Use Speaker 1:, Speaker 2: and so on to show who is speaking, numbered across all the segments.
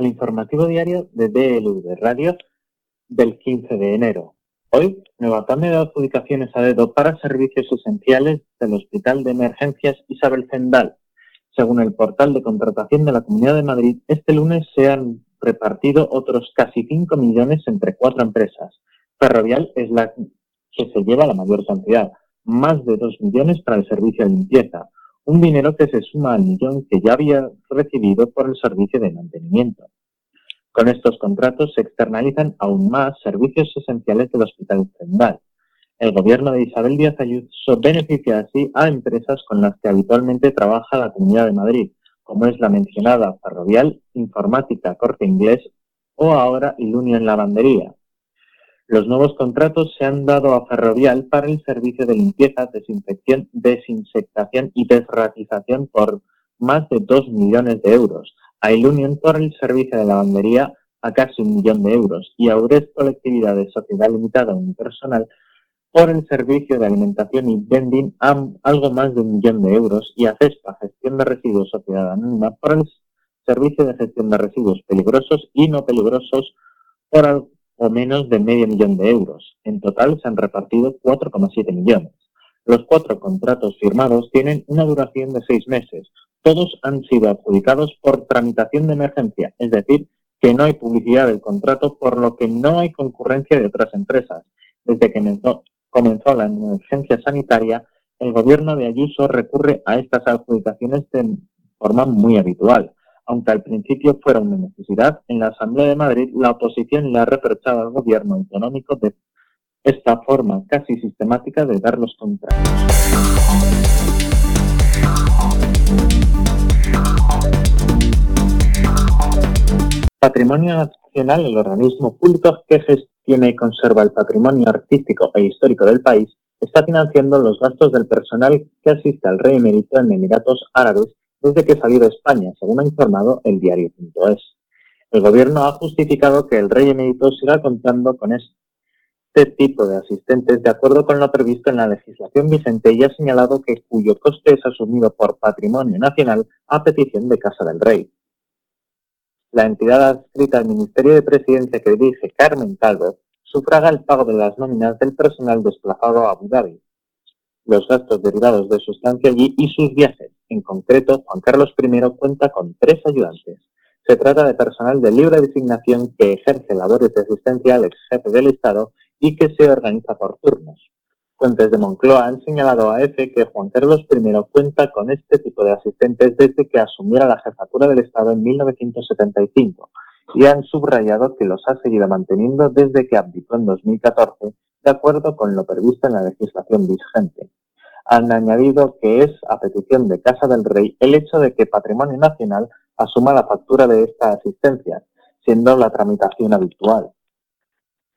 Speaker 1: Al informativo diario de DLV Radio del 15 de enero. Hoy, nueva tanda de adjudicaciones a dedo para servicios esenciales del Hospital de Emergencias Isabel Zendal. Según el portal de contratación de la Comunidad de Madrid, este lunes se han repartido otros casi 5 millones entre cuatro empresas. Ferrovial es la que se lleva la mayor cantidad, más de 2 millones para el servicio de limpieza, un dinero que se suma al millón que ya había recibido por el servicio de mantenimiento. Con estos contratos se externalizan aún más servicios esenciales del Hospital Central. El gobierno de Isabel Díaz Ayuso beneficia así a empresas con las que habitualmente trabaja la Comunidad de Madrid, como es la mencionada Ferrovial, Informática, Corte Inglés o ahora Ilunio en Lavandería. Los nuevos contratos se han dado a Ferrovial para el servicio de limpieza, desinfección, desinsectación y desratización por más de 2 millones de euros, a Ilunion por el servicio de lavandería a casi un millón de euros y a Ures Colectividad de Sociedad Limitada Unipersonal por el servicio de alimentación y vending a algo más de un millón de euros y a CESPA, Gestión de Residuos Sociedad Anónima, por el servicio de gestión de residuos peligrosos y no peligrosos por o menos de medio millón de euros. En total se han repartido 4,7 millones. Los cuatro contratos firmados tienen una duración de seis meses. Todos han sido adjudicados por tramitación de emergencia, es decir, que no hay publicidad del contrato, por lo que no hay concurrencia de otras empresas. Desde que comenzó la emergencia sanitaria, el gobierno de Ayuso recurre a estas adjudicaciones de forma muy habitual. Aunque al principio fuera una necesidad, en la Asamblea de Madrid la oposición le ha reprochado al gobierno autonómico de esta forma casi sistemática de dar los contratos. Patrimonio Nacional, el organismo público que gestiona y conserva el patrimonio artístico e histórico del país, está financiando los gastos del personal que asiste al rey emérito en Emiratos Árabes desde que salió de España, según ha informado el diario.es. El gobierno ha justificado que el rey emérito siga contando con este tipo de asistentes de acuerdo con lo previsto en la legislación vigente y ha señalado que cuyo coste es asumido por patrimonio nacional a petición de Casa del Rey. La entidad adscrita al Ministerio de Presidencia que dirige Carmen Calvo sufraga el pago de las nóminas del personal desplazado a Abu Dhabi, los gastos derivados de su estancia allí y sus viajes. En concreto, Juan Carlos I cuenta con tres ayudantes. Se trata de personal de libre designación que ejerce labores de asistencia al ex jefe del Estado y que se organiza por turnos. Fuentes de Moncloa han señalado a EFE que Juan Carlos I cuenta con este tipo de asistentes desde que asumiera la jefatura del Estado en 1975 y han subrayado que los ha seguido manteniendo desde que abdicó en 2014, de acuerdo con lo previsto en la legislación vigente han añadido que es a petición de Casa del Rey el hecho de que Patrimonio Nacional asuma la factura de esta asistencia, siendo la tramitación habitual.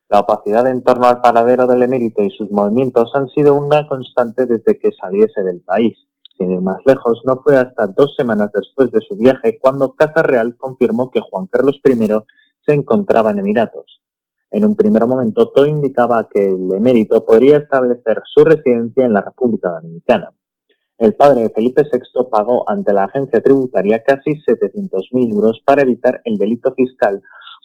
Speaker 1: La opacidad en torno al paradero del emérito y sus movimientos han sido una constante desde que saliese del país. Sin ir más lejos, no fue hasta dos semanas después de su viaje cuando Casa Real confirmó que Juan Carlos I se encontraba en Emiratos. En un primer momento, todo indicaba que el emérito podría establecer su residencia en la República Dominicana. El padre de Felipe VI pagó ante la agencia tributaria casi 700.000 euros para evitar el delito fiscal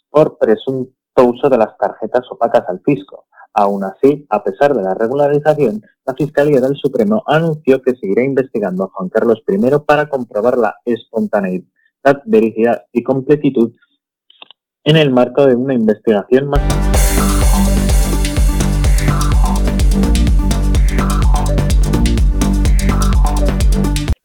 Speaker 1: por presunto uso de las tarjetas opacas al fisco. Aún así, a pesar de la regularización, la Fiscalía del Supremo anunció que seguirá investigando a Juan Carlos I para comprobar la espontaneidad, vericidad y completitud en el marco de una investigación más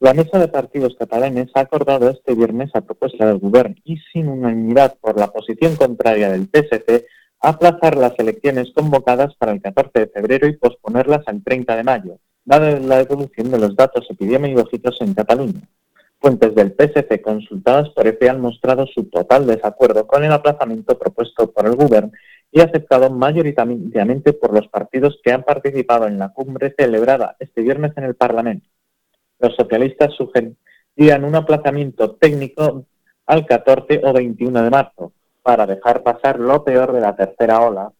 Speaker 1: La mesa de partidos catalanes ha acordado este viernes a propuesta del Gobierno y sin unanimidad por la posición contraria del PSC aplazar las elecciones convocadas para el 14 de febrero y posponerlas al 30 de mayo, dada la evolución de los datos epidemiológicos en Cataluña. Fuentes del PSC consultadas por EFE han mostrado su total desacuerdo con el aplazamiento propuesto por el Gobierno y aceptado mayoritariamente por los partidos que han participado en la cumbre celebrada este viernes en el Parlamento. Los socialistas sugerían un aplazamiento técnico al 14 o 21 de marzo para dejar pasar lo peor de la tercera ola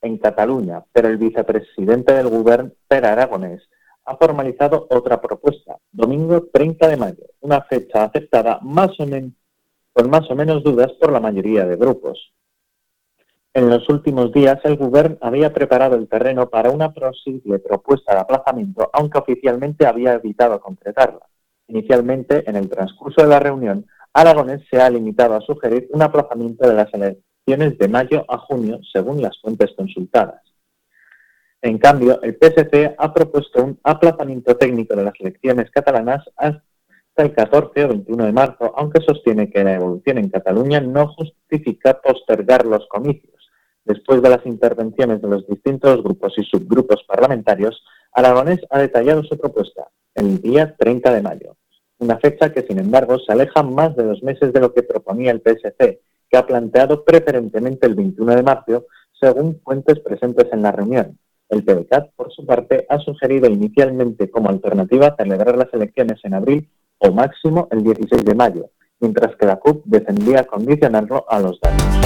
Speaker 1: en Cataluña, pero el vicepresidente del Gobierno, Per Aragonés, ha formalizado otra propuesta, domingo 30 de mayo, una fecha aceptada más o con más o menos dudas por la mayoría de grupos. En los últimos días, el Gobierno había preparado el terreno para una posible propuesta de aplazamiento, aunque oficialmente había evitado concretarla. Inicialmente, en el transcurso de la reunión, Aragonés se ha limitado a sugerir un aplazamiento de las elecciones de mayo a junio, según las fuentes consultadas. En cambio, el PSC ha propuesto un aplazamiento técnico de las elecciones catalanas hasta el 14 o 21 de marzo, aunque sostiene que la evolución en Cataluña no justifica postergar los comicios. Después de las intervenciones de los distintos grupos y subgrupos parlamentarios, Aragonés ha detallado su propuesta el día 30 de mayo, una fecha que, sin embargo, se aleja más de dos meses de lo que proponía el PSC, que ha planteado preferentemente el 21 de marzo, según fuentes presentes en la reunión. El PDCAT, por su parte, ha sugerido inicialmente como alternativa celebrar las elecciones en abril o máximo el 16 de mayo, mientras que la CUP defendía condicionarlo a los datos.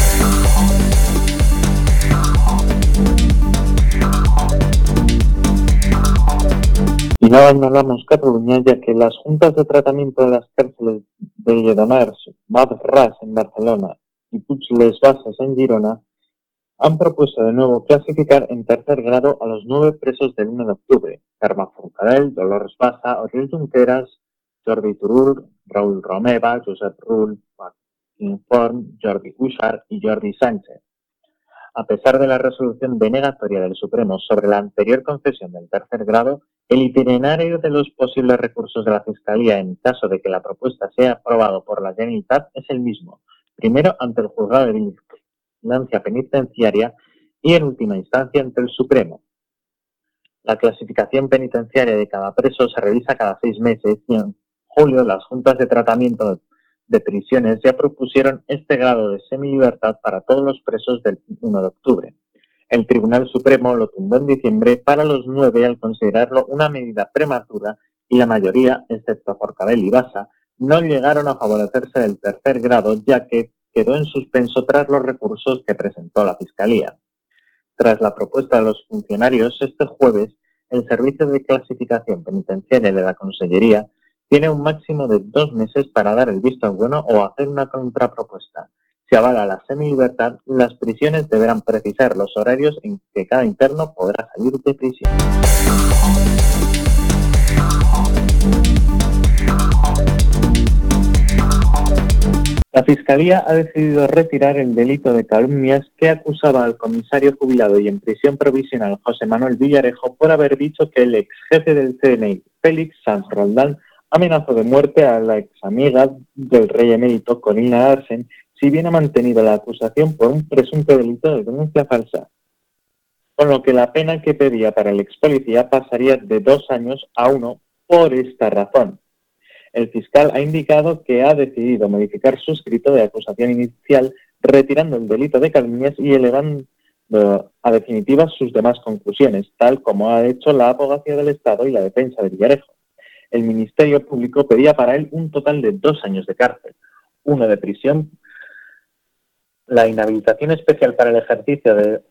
Speaker 1: Y no abandonamos Cataluña, ya que las juntas de tratamiento de las cárceles de Lledoners, Ras en Barcelona y Puig Bases en Girona han propuesto de nuevo clasificar en tercer grado a los nueve presos del 1 de octubre, Carme Forcadell, Dolores Bassa, Oriol Junqueras, Jordi Turul, Raúl Romeva, Josep Rull, Joaquín Forn, Jordi Cuixart y Jordi Sánchez. A pesar de la resolución denegatoria del Supremo sobre la anterior concesión del tercer grado, el itinerario de los posibles recursos de la Fiscalía en caso de que la propuesta sea aprobado por la Generalitat es el mismo. Primero, ante el juzgado de instancia penitenciaria y en última instancia ante el Supremo. La clasificación penitenciaria de cada preso se revisa cada seis meses y en julio las juntas de tratamiento de prisiones ya propusieron este grado de semilibertad para todos los presos del 1 de octubre. El Tribunal Supremo lo tumbó en diciembre para los nueve al considerarlo una medida prematura y la mayoría, excepto Forcadell y Basa, no llegaron a favorecerse del tercer grado ya que quedó en suspenso tras los recursos que presentó la Fiscalía. Tras la propuesta de los funcionarios, este jueves, el Servicio de Clasificación Penitenciaria de la Consellería tiene un máximo de dos meses para dar el visto bueno o hacer una contrapropuesta. Si avala la semilibertad, las prisiones deberán precisar los horarios en que cada interno podrá salir de prisión. La Fiscalía ha decidido retirar el delito de calumnias que acusaba al comisario jubilado y en prisión provisional José Manuel Villarejo por haber dicho que el ex jefe del CNI, Félix Sanz Roldán, amenazó de muerte a la ex amiga del rey emérito Corina Arsen si bien ha mantenido la acusación por un presunto delito de denuncia falsa. Con lo que la pena que pedía para el ex policía pasaría de dos años a uno por esta razón el fiscal ha indicado que ha decidido modificar su escrito de acusación inicial, retirando el delito de calumnias y elevando a definitiva sus demás conclusiones, tal como ha hecho la abogacía del Estado y la defensa de Villarejo. El Ministerio Público pedía para él un total de dos años de cárcel, uno de prisión, la inhabilitación especial para el ejercicio de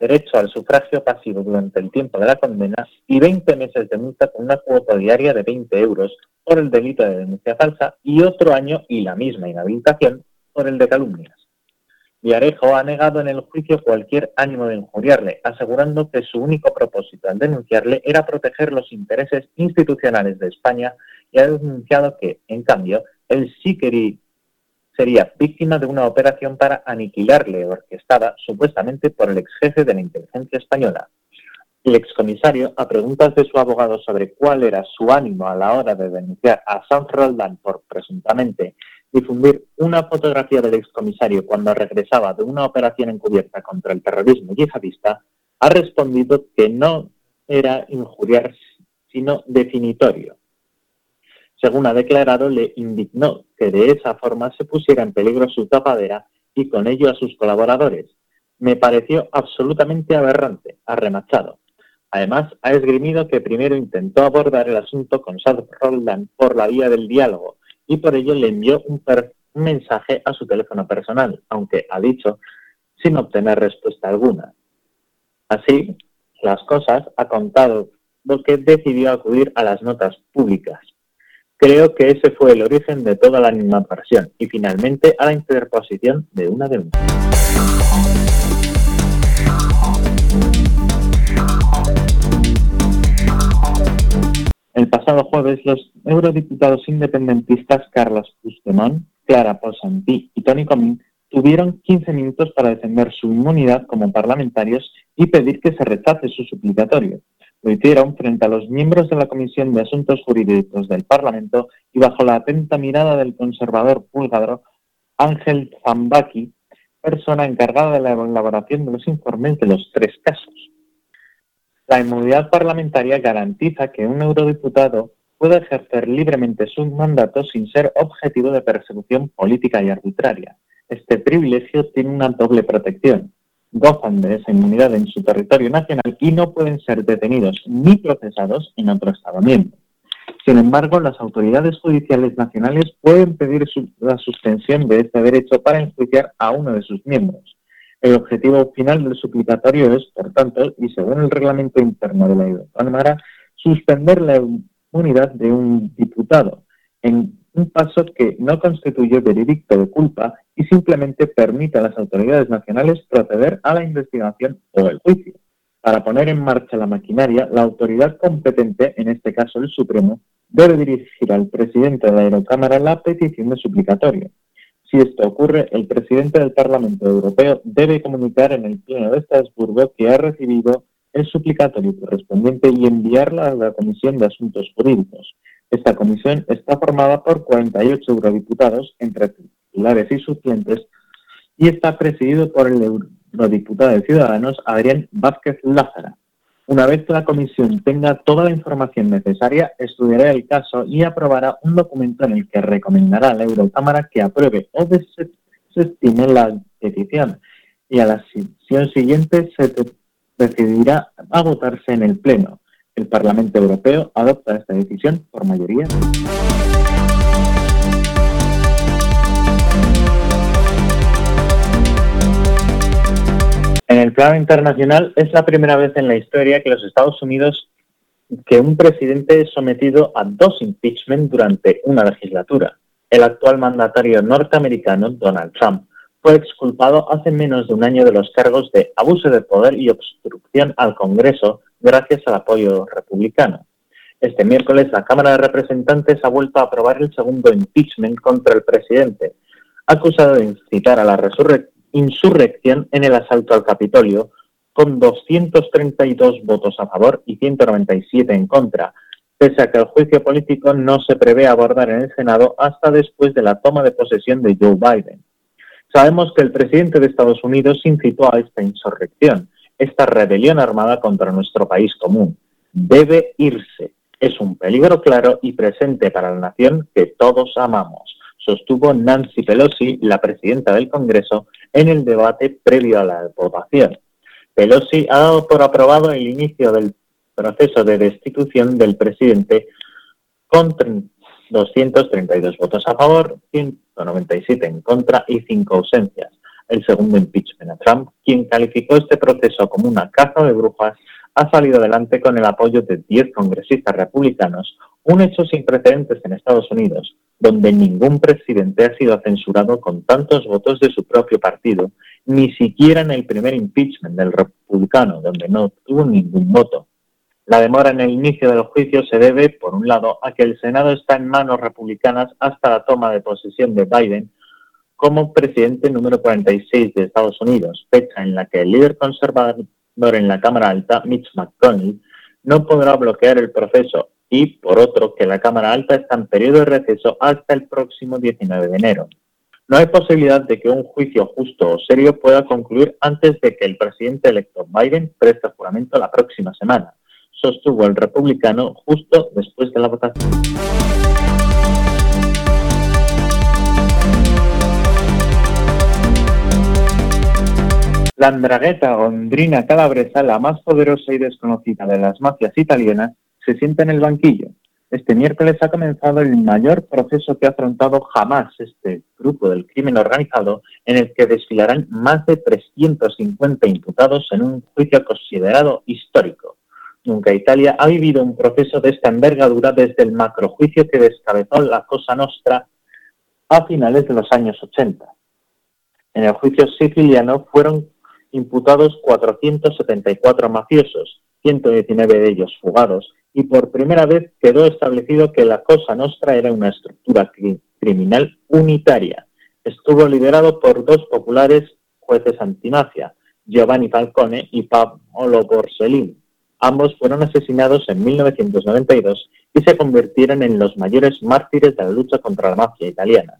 Speaker 1: derecho al sufragio pasivo durante el tiempo de la condena y 20 meses de multa con una cuota diaria de 20 euros por el delito de denuncia falsa y otro año y la misma inhabilitación por el de calumnias. Villarejo ha negado en el juicio cualquier ánimo de injuriarle, asegurando que su único propósito al denunciarle era proteger los intereses institucionales de España y ha denunciado que, en cambio, él sí quería sería víctima de una operación para aniquilarle, orquestada supuestamente por el ex jefe de la inteligencia española. El excomisario, a preguntas de su abogado sobre cuál era su ánimo a la hora de denunciar a Sanz Roldán por presuntamente difundir una fotografía del excomisario cuando regresaba de una operación encubierta contra el terrorismo yihadista, ha respondido que no era injuriar, sino definitorio según ha declarado, le indignó que de esa forma se pusiera en peligro su tapadera y con ello a sus colaboradores. Me pareció absolutamente aberrante, ha remachado. Además, ha esgrimido que primero intentó abordar el asunto con Sad Roldán por la vía del diálogo y por ello le envió un, un mensaje a su teléfono personal, aunque ha dicho sin obtener respuesta alguna. Así, las cosas ha contado lo que decidió acudir a las notas públicas Creo que ese fue el origen de toda la animadversión y finalmente a la interposición de una denuncia. El pasado jueves, los eurodiputados independentistas Carlos Puigdemont, Clara Ponsatí y Tony Comín tuvieron 15 minutos para defender su inmunidad como parlamentarios y pedir que se rechace su suplicatorio. Lo hicieron frente a los miembros de la Comisión de Asuntos Jurídicos del Parlamento y bajo la atenta mirada del conservador púlgaro Ángel Zambaki, persona encargada de la elaboración de los informes de los tres casos. La inmunidad parlamentaria garantiza que un eurodiputado pueda ejercer libremente su mandato sin ser objetivo de persecución política y arbitraria. Este privilegio tiene una doble protección. Gozan de esa inmunidad en su territorio nacional y no pueden ser detenidos ni procesados en otro Estado miembro. Sin embargo, las autoridades judiciales nacionales pueden pedir la suspensión de este derecho para enjuiciar a uno de sus miembros. El objetivo final del suplicatorio es, por tanto, y según el reglamento interno de la Cámara, suspender la inmunidad de un diputado, en un paso que no constituye veredicto de culpa y simplemente permite a las autoridades nacionales proceder a la investigación o el juicio. Para poner en marcha la maquinaria, la autoridad competente, en este caso el Supremo, debe dirigir al presidente de la Aerocámara la petición de suplicatorio. Si esto ocurre, el presidente del Parlamento Europeo debe comunicar en el Pleno de Estrasburgo que ha recibido el suplicatorio correspondiente y enviarlo a la Comisión de Asuntos Jurídicos. Esta comisión está formada por 48 eurodiputados, entre titulares y suplentes, y está presidido por el eurodiputado de Ciudadanos, Adrián Vázquez Lázara. Una vez que la comisión tenga toda la información necesaria, estudiará el caso y aprobará un documento en el que recomendará a la Eurocámara que apruebe o desestime la petición. Y a la sesión siguiente se decidirá a votarse en el Pleno. El Parlamento Europeo adopta esta decisión por mayoría. En el plano internacional es la primera vez en la historia que los Estados Unidos que un presidente es sometido a dos impeachment durante una legislatura. El actual mandatario norteamericano, Donald Trump, fue exculpado hace menos de un año de los cargos de abuso de poder y obstrucción al Congreso gracias al apoyo republicano. Este miércoles la Cámara de Representantes ha vuelto a aprobar el segundo impeachment contra el presidente, acusado de incitar a la insurrección en el asalto al Capitolio, con 232 votos a favor y 197 en contra, pese a que el juicio político no se prevé abordar en el Senado hasta después de la toma de posesión de Joe Biden. Sabemos que el presidente de Estados Unidos incitó a esta insurrección, esta rebelión armada contra nuestro país común. Debe irse. Es un peligro claro y presente para la nación que todos amamos sostuvo Nancy Pelosi, la presidenta del Congreso, en el debate previo a la votación. Pelosi ha dado por aprobado el inicio del proceso de destitución del presidente con 232 votos a favor, 197 en contra y 5 ausencias. El segundo impeachment a Trump, quien calificó este proceso como una caza de brujas, ha salido adelante con el apoyo de 10 congresistas republicanos, un hecho sin precedentes en Estados Unidos, donde ningún presidente ha sido censurado con tantos votos de su propio partido, ni siquiera en el primer impeachment del republicano, donde no tuvo ningún voto. La demora en el inicio del juicio se debe, por un lado, a que el Senado está en manos republicanas hasta la toma de posesión de Biden como presidente número 46 de Estados Unidos, fecha en la que el líder conservador en la Cámara Alta, Mitch McConnell, no podrá bloquear el proceso y, por otro, que la Cámara Alta está en periodo de receso hasta el próximo 19 de enero. No hay posibilidad de que un juicio justo o serio pueda concluir antes de que el presidente electo Biden preste juramento la próxima semana, sostuvo el republicano justo después de la votación. La andragueta gondrina calabresa, la más poderosa y desconocida de las mafias italianas, se sienta en el banquillo. Este miércoles ha comenzado el mayor proceso que ha afrontado jamás este grupo del crimen organizado, en el que desfilarán más de 350 imputados en un juicio considerado histórico. Nunca Italia ha vivido un proceso de esta envergadura desde el macrojuicio que descabezó la Cosa Nostra a finales de los años 80. En el juicio siciliano fueron imputados 474 mafiosos, 119 de ellos fugados, y por primera vez quedó establecido que la Cosa Nostra era una estructura criminal unitaria. Estuvo liderado por dos populares jueces antimafia, Giovanni Falcone y Paolo Borsellino. Ambos fueron asesinados en 1992 y se convirtieron en los mayores mártires de la lucha contra la mafia italiana.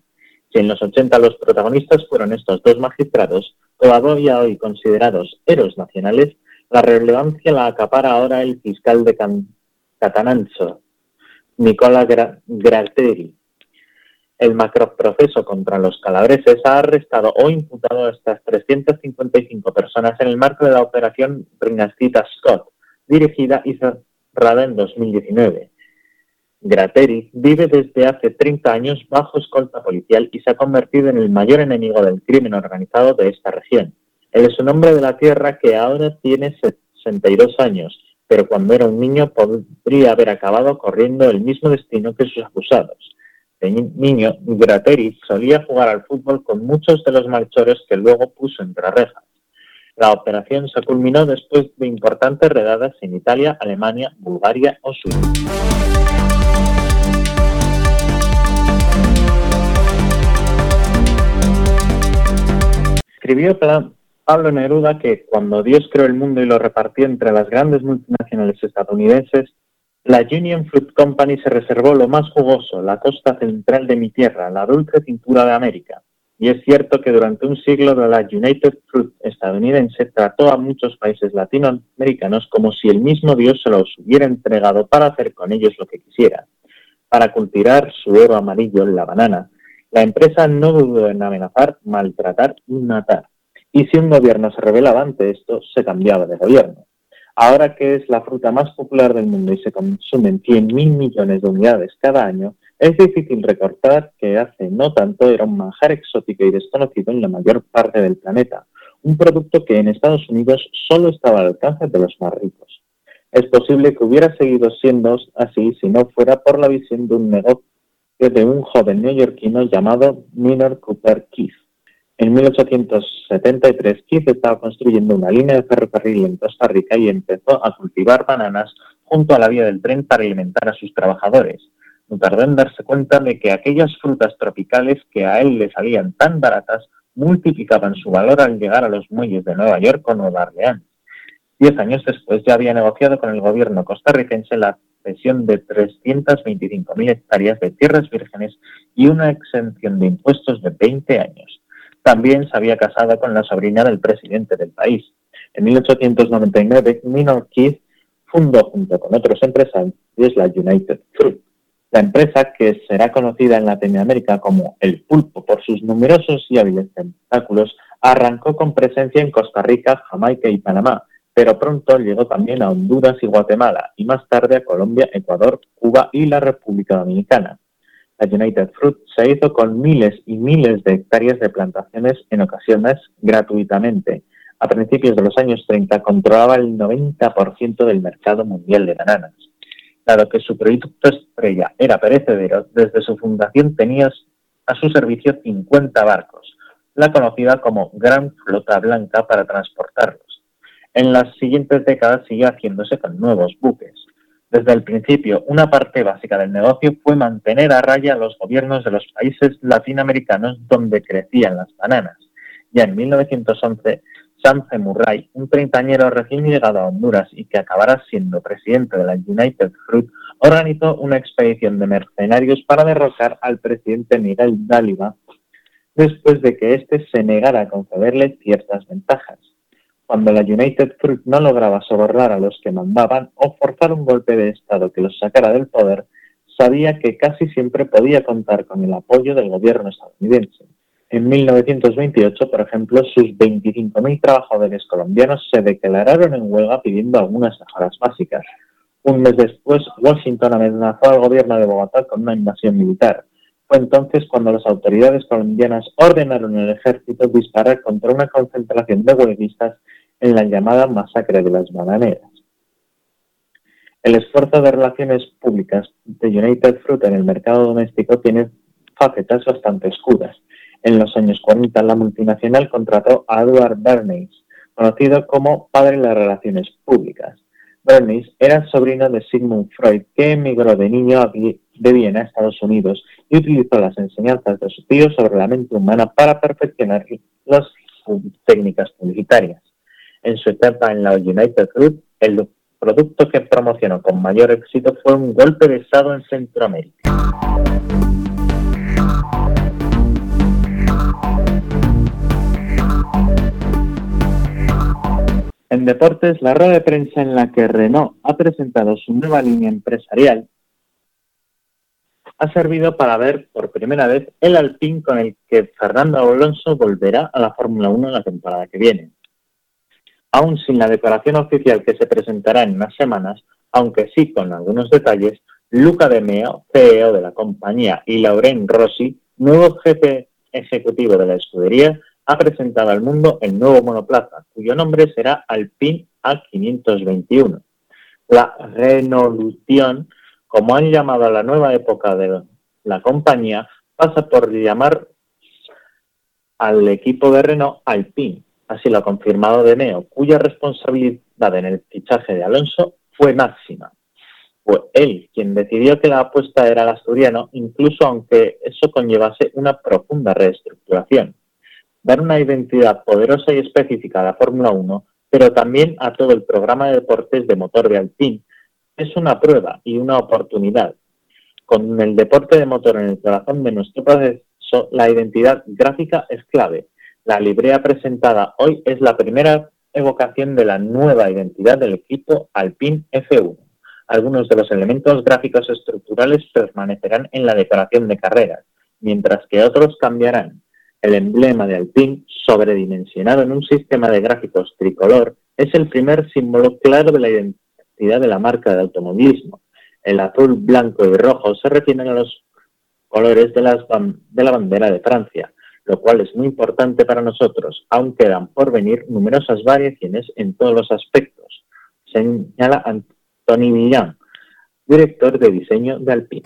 Speaker 1: Si en los 80 los protagonistas fueron estos dos magistrados, todavía hoy considerados héroes nacionales, la relevancia la acapara ahora el fiscal de Catananzo, Nicola Gratteri. El macroproceso contra los calabreses ha arrestado o imputado a estas 355 personas en el marco de la operación Rinastita Scott, dirigida y cerrada en 2019. Gratteri vive desde hace 30 años bajo escolta policial y se ha convertido en el mayor enemigo del crimen organizado de esta región. Él es un hombre de la tierra que ahora tiene 62 años, pero cuando era un niño podría haber acabado corriendo el mismo destino que sus acusados. De niño, Gratteri solía jugar al fútbol con muchos de los malchores que luego puso entre rejas. La operación se culminó después de importantes redadas en Italia, Alemania, Bulgaria o Suiza. Escribió Pablo Neruda que cuando Dios creó el mundo y lo repartió entre las grandes multinacionales estadounidenses, la Union Fruit Company se reservó lo más jugoso, la costa central de mi tierra, la dulce cintura de América. Y es cierto que durante un siglo la United Fruit estadounidense trató a muchos países latinoamericanos como si el mismo Dios se los hubiera entregado para hacer con ellos lo que quisiera. Para cultivar su oro amarillo la banana, la empresa no dudó en amenazar, maltratar y matar. Y si un gobierno se rebelaba ante esto, se cambiaba de gobierno. Ahora que es la fruta más popular del mundo y se consumen 100.000 millones de unidades cada año, es difícil recordar que hace no tanto era un manjar exótico y desconocido en la mayor parte del planeta, un producto que en Estados Unidos solo estaba al alcance de los más ricos. Es posible que hubiera seguido siendo así si no fuera por la visión de un negocio de un joven neoyorquino llamado Minor Cooper Keith. En 1873, Keith estaba construyendo una línea de ferrocarril en Costa Rica y empezó a cultivar bananas junto a la vía del tren para alimentar a sus trabajadores no tardó en darse cuenta de que aquellas frutas tropicales que a él le salían tan baratas multiplicaban su valor al llegar a los muelles de Nueva York o Nueva Orleans. Diez años después ya había negociado con el gobierno costarricense la cesión de 325.000 hectáreas de tierras vírgenes y una exención de impuestos de 20 años. También se había casado con la sobrina del presidente del país. En 1899, Minor Keith fundó junto con otros empresarios la United Fruit, la empresa, que será conocida en Latinoamérica como El Pulpo por sus numerosos y hábiles tentáculos, arrancó con presencia en Costa Rica, Jamaica y Panamá, pero pronto llegó también a Honduras y Guatemala, y más tarde a Colombia, Ecuador, Cuba y la República Dominicana. La United Fruit se hizo con miles y miles de hectáreas de plantaciones, en ocasiones gratuitamente. A principios de los años 30 controlaba el 90% del mercado mundial de bananas. Dado que su producto estrella era perecedero, desde su fundación tenía a su servicio 50 barcos, la conocida como Gran Flota Blanca para transportarlos. En las siguientes décadas siguió haciéndose con nuevos buques. Desde el principio, una parte básica del negocio fue mantener a raya a los gobiernos de los países latinoamericanos donde crecían las bananas. Ya en 1911 Chance Murray, un treintañero recién llegado a Honduras y que acabará siendo presidente de la United Fruit, organizó una expedición de mercenarios para derrocar al presidente Miguel Dáliva después de que éste se negara a concederle ciertas ventajas. Cuando la United Fruit no lograba sobornar a los que mandaban o forzar un golpe de Estado que los sacara del poder, sabía que casi siempre podía contar con el apoyo del gobierno estadounidense. En 1928, por ejemplo, sus 25.000 trabajadores colombianos se declararon en huelga pidiendo algunas mejoras básicas. Un mes después, Washington amenazó al gobierno de Bogotá con una invasión militar. Fue entonces cuando las autoridades colombianas ordenaron al ejército disparar contra una concentración de huelguistas en la llamada masacre de las bananeras. El esfuerzo de relaciones públicas de United Fruit en el mercado doméstico tiene facetas bastante escudas. En los años 40, la multinacional contrató a Edward Bernays, conocido como padre de las relaciones públicas. Bernays era sobrino de Sigmund Freud, que emigró de niño de Viena a Estados Unidos y utilizó las enseñanzas de su tío sobre la mente humana para perfeccionar las técnicas publicitarias. En su etapa en la United Group, el producto que promocionó con mayor éxito fue un golpe de estado en Centroamérica. En deportes, la rueda de prensa en la que Renault ha presentado su nueva línea empresarial ha servido para ver por primera vez el Alpine con el que Fernando Alonso volverá a la Fórmula 1 la temporada que viene. Aún sin la declaración oficial que se presentará en unas semanas, aunque sí con algunos detalles, Luca De Meo, CEO de la compañía, y Lauren Rossi, nuevo jefe ejecutivo de la escudería, ha presentado al mundo el nuevo monoplaza, cuyo nombre será Alpine A521. La Renaulution como han llamado a la nueva época de la compañía, pasa por llamar al equipo de Renault Alpine. Así lo ha confirmado De Neo, cuya responsabilidad en el fichaje de Alonso fue máxima. Fue él quien decidió que la apuesta era el asturiano, incluso aunque eso conllevase una profunda reestructuración. Dar una identidad poderosa y específica a la Fórmula 1, pero también a todo el programa de deportes de motor de Alpine, es una prueba y una oportunidad. Con el deporte de motor en el corazón de nuestro proceso, la identidad gráfica es clave. La librea presentada hoy es la primera evocación de la nueva identidad del equipo Alpine F1. Algunos de los elementos gráficos estructurales permanecerán en la decoración de carreras, mientras que otros cambiarán. El emblema de Alpine, sobredimensionado en un sistema de gráficos tricolor, es el primer símbolo claro de la identidad de la marca de automovilismo. El azul, blanco y rojo se refieren a los colores de, la bandera de Francia, lo cual es muy importante para nosotros, aún quedan por venir numerosas variaciones en todos los aspectos, señala Antoni Millán, director de diseño de Alpine.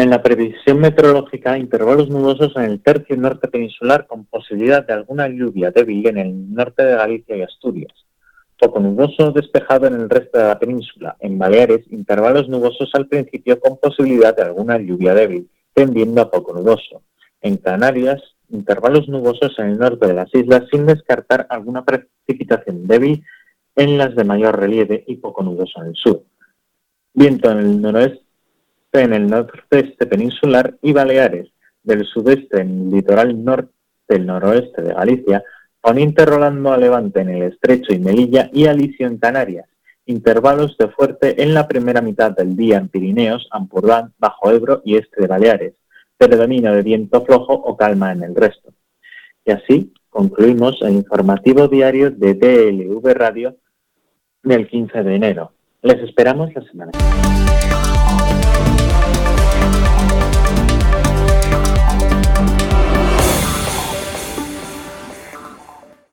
Speaker 1: En la previsión meteorológica, intervalos nubosos en el tercio norte peninsular con posibilidad de alguna lluvia débil en el norte de Galicia y Asturias. Poco nuboso despejado en el resto de la península. En Baleares, intervalos nubosos al principio con posibilidad de alguna lluvia débil, tendiendo a poco nuboso. En Canarias, intervalos nubosos en el norte de las islas sin descartar alguna precipitación débil en las de mayor relieve y poco nuboso en el sur. Viento en el noroeste en el nordeste peninsular y Baleares, del sudeste en el litoral norte del noroeste de Galicia, poniente rolando a levante en el estrecho y Melilla y Alicio en Canarias, intervalos de fuerte en la primera mitad del día en Pirineos, Ampurdán, Bajo Ebro y este de Baleares, predominio de viento flojo o calma en el resto. Y así concluimos el informativo diario de DLV Radio del 15 de enero. Les esperamos la semana.